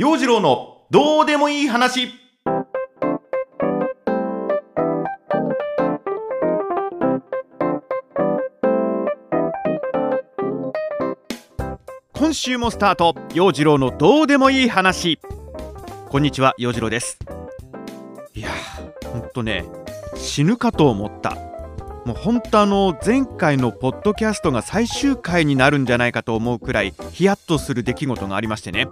陽次郎のどうでもいい話。今週もスタート。陽次郎のどうでもいい話。こんにちは陽次郎です。いやほんとね死ぬかと思った。もう本当あの前回のポッドキャストが最終回になるんじゃないかと思うくらいヒヤッとする出来事がありましてね。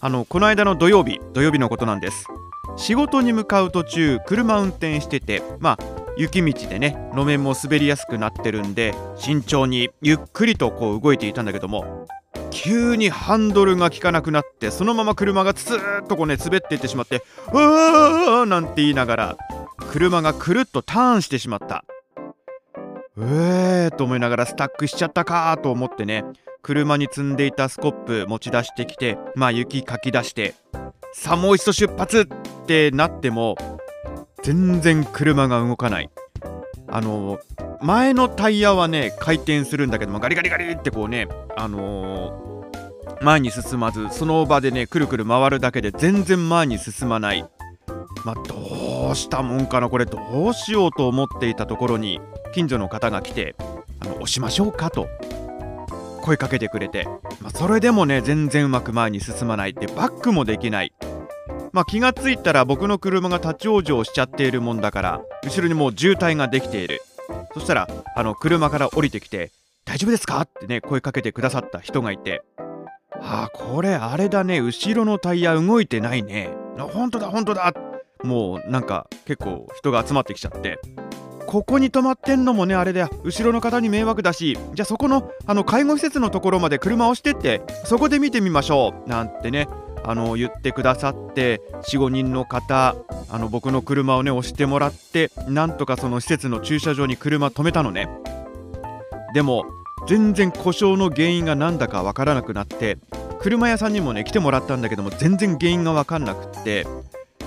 あのこの間の土曜日土曜日のことなんです仕事に向かう途中車運転しててまあ雪道でね路面も滑りやすくなってるんで慎重にゆっくりとこう動いていたんだけども急にハンドルが効かなくなってそのまま車がツーッとこうね滑っていってしまって「うわー!」なんて言いながら車がくるっとターンしてしまったうえーと思いながらスタックしちゃったかと思ってね車に積んでいたスコップ持ち出してきてまあ雪かき出してさあもう一度出発ってなっても全然車が動かない。あの前のタイヤはね回転するんだけどもガリガリガリってこうねあのー前に進まずその場でねくるくる回るだけで全然前に進まない。まあどうしたもんかなこれどうしようと思っていたところに近所の方が来て「あの押しましょうか」と。声かけてくれて、まあ、それでもね全然うまく前に進まない。でバックもできない。まあ、気がついたら僕の車が立ち往生しちゃっているもんだから後ろにもう渋滞ができている。そしたらあの車から降りてきて「大丈夫ですか?」ってね声かけてくださった人がいて。ああこれあれだね。後ろのタイヤ動いてないね。あ本当だ本当だ。もうなんか結構人が集まってきちゃって。ここに止まってんのもねあれだよ。後ろの方に迷惑だしじゃあそこのあの介護施設のところまで車を押してってそこで見てみましょう。なんてねあの言ってくださって45人の方あの僕の車をね押してもらってなんとかその施設の駐車場に車止めたのね。でも全然故障の原因が何だかわからなくなって車屋さんにもね来てもらったんだけども全然原因がわかんなくって。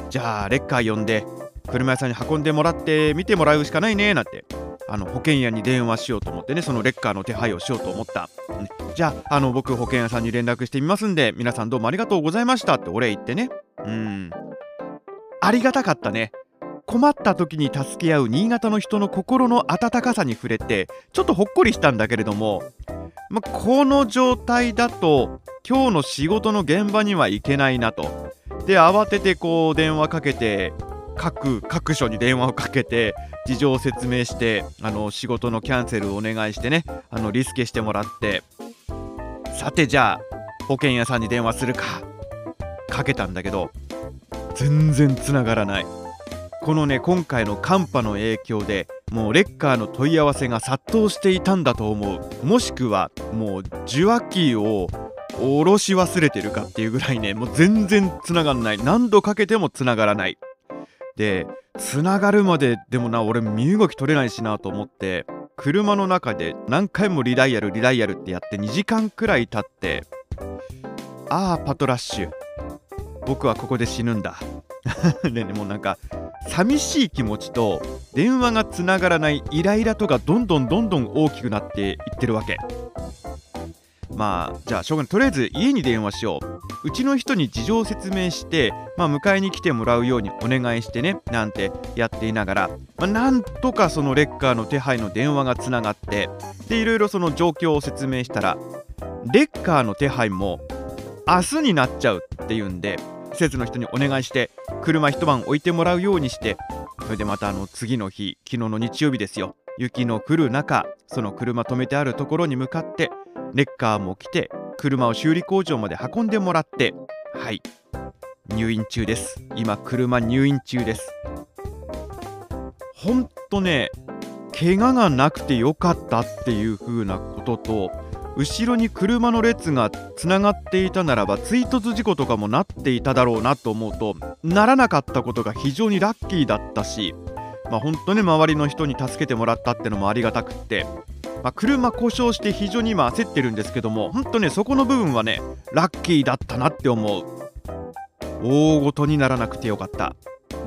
じゃあレッカー呼んで。車屋さんに運んでもらって見てもらうしかないねなんて。あの保険屋に電話しようと思ってねそのレッカーの手配をしようと思った、ねじゃああの僕保険屋さんに連絡してみますんで皆さんどうもありがとうございましたってお礼言ってね。うん。ありがたかったね。困った時に助け合う新潟の人の心の温かさに触れてちょっとほっこりしたんだけれども、ま、この状態だと今日の仕事の現場には行けないなと。で慌ててこう電話かけて各各所に電話をかけて事情を説明してあの仕事のキャンセルをお願いしてねあのリスケしてもらってさてじゃあ保険屋さんに電話するかかけたんだけど全然つながらない。このね今回の寒波の影響でもうレッカーの問い合わせが殺到していたんだと思う。もしくはもう受話器を下ろし忘れてるかっていうぐらいねもう全然つながんない。何度かけてもつながらない。でつながるまででもな俺身動き取れないしなと思って車の中で何回もリダイヤルリダイヤルってやって2時間くらい経ってああパトラッシュ。僕はここで死ぬんだ。でねもうなんか寂しい気持ちと電話がつながらないイライラとかどんどんどんどん大きくなっていってるわけ。まあじゃあしょうがないとりあえず家に電話しよう。うちの人に事情を説明して、まあ、迎えに来てもらうようにお願いしてねなんてやっていながら、まあ、なんとかそのレッカーの手配の電話がつながってでいろいろその状況を説明したらレッカーの手配も明日になっちゃうっていうんで施設の人にお願いして車一晩置いてもらうようにしてそれでまたあの次の日昨日の日曜日ですよ。雪の降る中その車止めてあるところに向かってレッカーも来て車を修理工場まで運んでもらってはい。入院中です。今車入院中です。ほんとね怪我がなくてよかったっていう風なことと後ろに車の列がつながっていたならば追突事故とかもなっていただろうなと思うとならなかったことが非常にラッキーだったしまあ本当に周りの人に助けてもらったってのもありがたくって。まあ、車故障して非常に今焦ってるんですけども本当ねそこの部分はねラッキーだったなって思う。大ごとにならなくてよかった。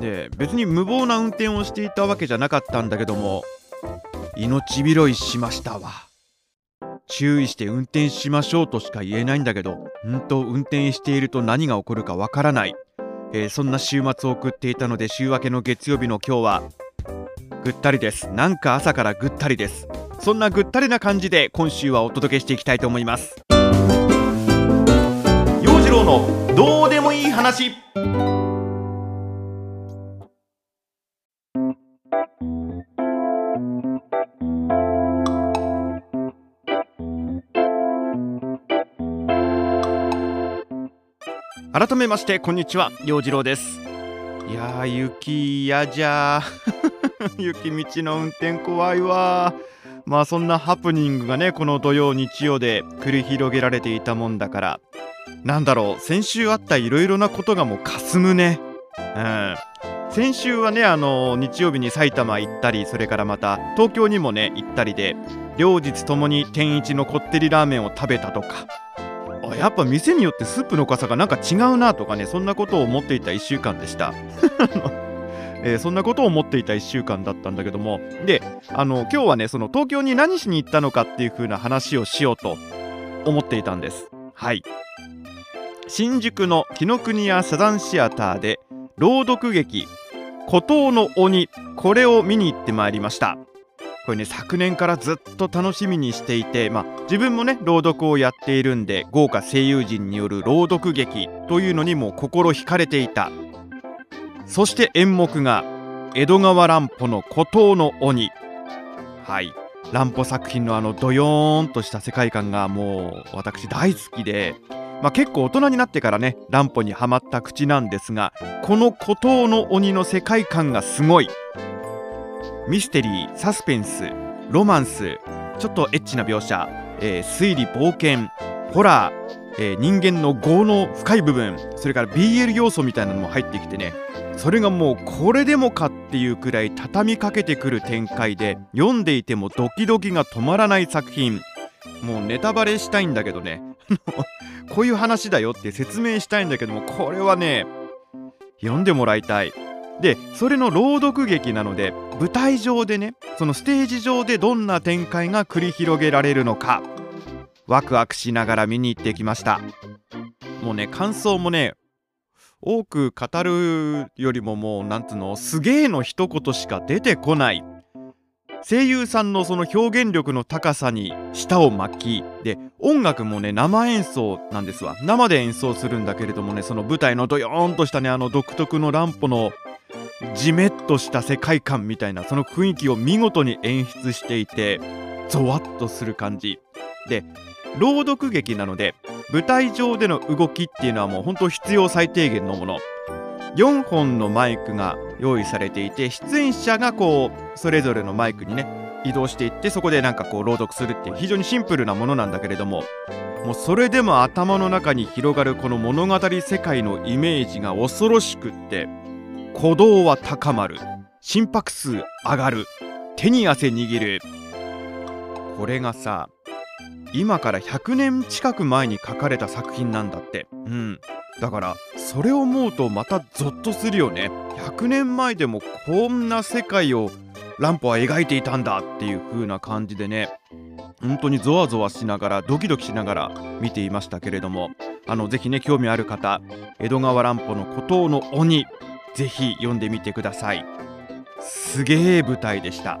で別に無謀な運転をしていたわけじゃなかったんだけども命拾いしましたわ。注意して運転しましょうとしか言えないんだけどんと運転していると何が起こるかわからない、えー、そんな週末を送っていたので週明けの月曜日の今日はぐったりです。なんか朝からぐったりです。そんなぐったりな感じで今週はお届けしていきたいと思います。陽次郎のどうでもいい話。改めましてこんにちは。陽次郎です。いやー雪嫌じゃ 雪道の運転怖いわ。まあそんなハプニングがねこの土曜日曜で繰り広げられていたもんだから。なんだろう先週あったいろいろなことがもうかすむね。うん。先週はねあの日曜日に埼玉行ったりそれからまた東京にもね行ったりで両日ともに天一のこってりラーメンを食べたとか。あやっぱ店によってスープの傘がなんか違うなとかねそんなことを思っていた1週間でした。えー、そんなことを思っていた1週間だったんだけども。であの今日はねその東京に何しに行ったのかっていう風な話をしようと思っていたんです。はい。新宿の紀ノ国屋サザンシアターで朗読劇「孤島の鬼」これを見に行ってまいりました。これね昨年からずっと楽しみにしていて、まあ、自分もね朗読をやっているんで豪華声優陣による朗読劇というのにも心惹かれていた。そして演目が江戸川乱歩の孤島の鬼。はい。乱歩作品のあのドヨーンとした世界観がもう私大好きで、まあ、結構大人になってからね乱歩にはまった口なんですがこの孤島の鬼の世界観がすごい。ミステリーサスペンスロマンスちょっとエッチな描写、えー、推理冒険ホラー、えー、人間の業の深い部分それから BL 要素みたいなのも入ってきてねそれがもうこれでもかっていうくらい畳みかけてくる展開で読んでいてもドキドキが止まらない作品。もうネタバレしたいんだけどね。こういう話だよって説明したいんだけどもこれはね読んでもらいたい。でそれの朗読劇なので舞台上でねそのステージ上でどんな展開が繰り広げられるのかワクワクしながら見に行ってきました。もうね感想もね多く語るよりももうなんつうのすげえの一言しか出てこない。声優さんのその表現力の高さに舌を巻きで音楽もね生演奏なんですわ。生で演奏するんだけれどもねその舞台のドヨーンとしたねあの独特の乱歩のじめっとした世界観みたいなその雰囲気を見事に演出していてゾワッとする感じ。で朗読劇なので舞台上での動きっていうのはもう本当必要最低限のもの。4本のマイクが用意されていて出演者がこうそれぞれのマイクにね移動していってそこでなんかこう朗読するっていう非常にシンプルなものなんだけれどももうそれでも頭の中に広がるこの物語世界のイメージが恐ろしくって鼓動は高まる心拍数上がる手に汗握る。これがさ今から100年近く前に書かれた作品なんだって。うん。だからそれを思うとまたゾッとするよね。100年前でもこんな世界を乱歩は描いていたんだっていう風な感じでね。本当にゾワゾワしながらドキドキしながら見ていましたけれども。あのぜひね興味ある方江戸川乱歩の孤島の鬼ぜひ読んでみてください。すげえ舞台でした。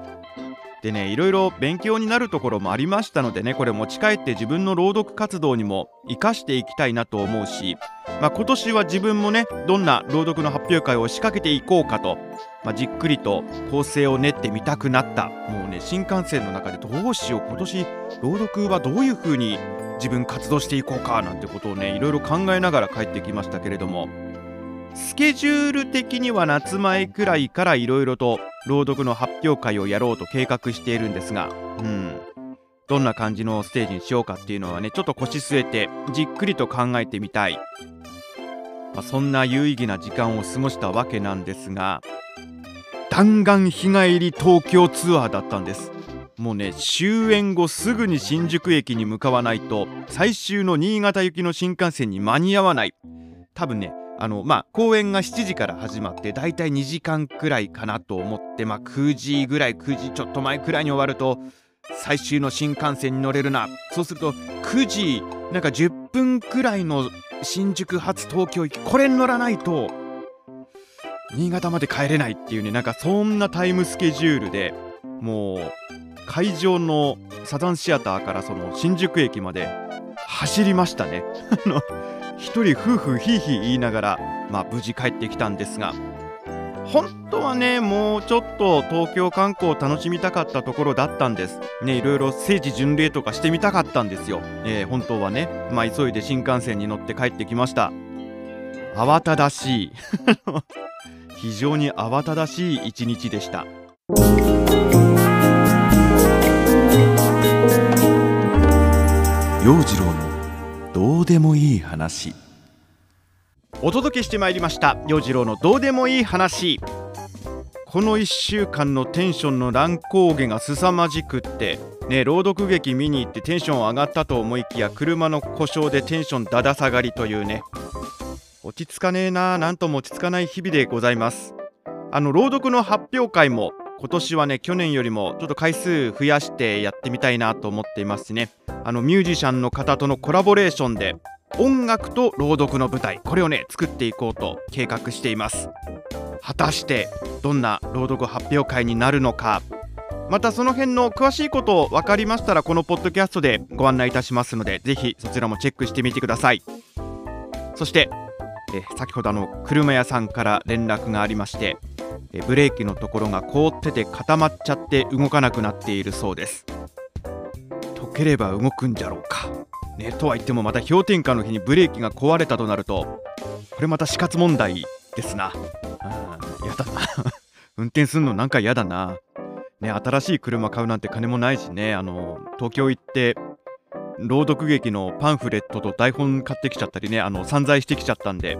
でねいろいろ勉強になるところもありましたのでねこれ持ち帰って自分の朗読活動にも生かしていきたいなと思うし、まあ、今年は自分もねどんな朗読の発表会を仕掛けていこうかと、まあ、じっくりと構成を練ってみたくなった。もうね新幹線の中でどうしよう今年朗読はどういう風に自分活動していこうかなんてことをねいろいろ考えながら帰ってきましたけれどもスケジュール的には夏前くらいからいろいろと朗読の発表会をやろうと計画しているんですが、うん、どんな感じのステージにしようかっていうのはねちょっと腰据えてじっくりと考えてみたい、まあ、そんな有意義な時間を過ごしたわけなんですが弾丸日帰り東京ツアーだったんです。もうね終演後すぐに新宿駅に向かわないと最終の新潟行きの新幹線に間に合わない。多分ねあのまあ公演が7時から始まってだいたい2時間くらいかなと思ってまあ9時ぐらい9時ちょっと前くらいに終わると最終の新幹線に乗れるな。そうすると9時なんか10分くらいの新宿発東京行きこれに乗らないと新潟まで帰れないっていうねなんかそんなタイムスケジュールでもう会場のサザンシアターからその新宿駅まで走りましたね。一人夫婦ひいひい言いながらまあ無事帰ってきたんですが本当はねもうちょっと東京観光を楽しみたかったところだったんです。ねいろいろ聖地巡礼とかしてみたかったんですよ、えー、本当はねまあ急いで新幹線に乗って帰ってきました。慌ただしい。非常に慌ただしい一日でした。陽次郎のどうでもいい話。お届けしてまいりました陽次郎のどうでもいい話。この1週間のテンションの乱高下が凄まじくってね朗読劇見に行ってテンション上がったと思いきや車の故障でテンションだだ下がりというね。落ち着かねえななんとも落ち着かない日々でございます。あの朗読の発表会も今年はね去年よりもちょっと回数増やしてやってみたいなと思っていますしね。あのミュージシャンの方とのコラボレーションで音楽と朗読の舞台これをね作っていこうと計画しています。果たしてどんな朗読発表会になるのか。またその辺の詳しいことを分かりましたらこのポッドキャストでご案内いたしますのでぜひそちらもチェックしてみてください。そしてえ先ほどあの車屋さんから連絡がありましてえブレーキのところが凍ってて固まっちゃって動かなくなっているそうです。溶ければ動くんじゃろうか。ね、とは言ってもまた氷点下の日にブレーキが壊れたとなるとこれまた死活問題ですな。やだ。な 運転するのなんか嫌だな。ね新しい車買うなんて金もないしね。あの東京行って朗読劇のパンフレットと台本買ってきちゃったりねあの散財してきちゃったんで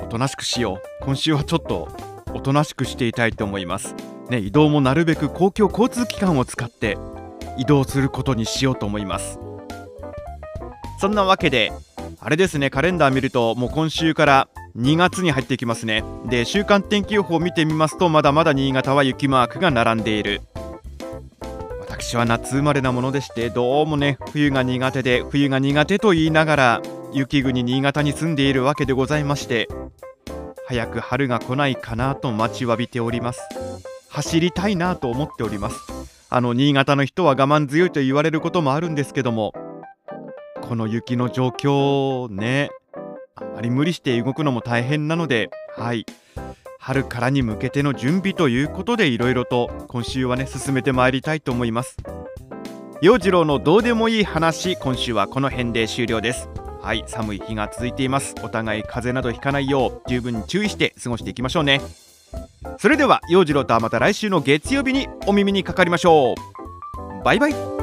おとなしくしよう。今週はちょっとおとなしくしていたいと思います。ね移動もなるべく公共交通機関を使って移動することにしようと思います。そんなわけであれですねカレンダー見るともう今週から2月に入っていきますね。で週間天気予報を見てみますとまだまだ新潟は雪マークが並んでいる。私は夏生まれなものでしてどうもね冬が苦手で冬が苦手と言いながら雪国新潟に住んでいるわけでございまして早く春が来ないかなと待ちわびております。走りたいなと思っております。あの新潟の人は我慢強いと言われることもあるんですけどもこの雪の状況ねあまり無理して動くのも大変なのではい。春からに向けての準備ということでいろいろと今週はね進めてまいりたいと思います。陽次郎のどうでもいい話今週はこの辺で終了です。はい寒い日が続いています。お互い風邪などひかないよう十分注意して過ごしていきましょうね。それでは陽次郎とはまた来週の月曜日にお耳にかかりましょう。バイバイ。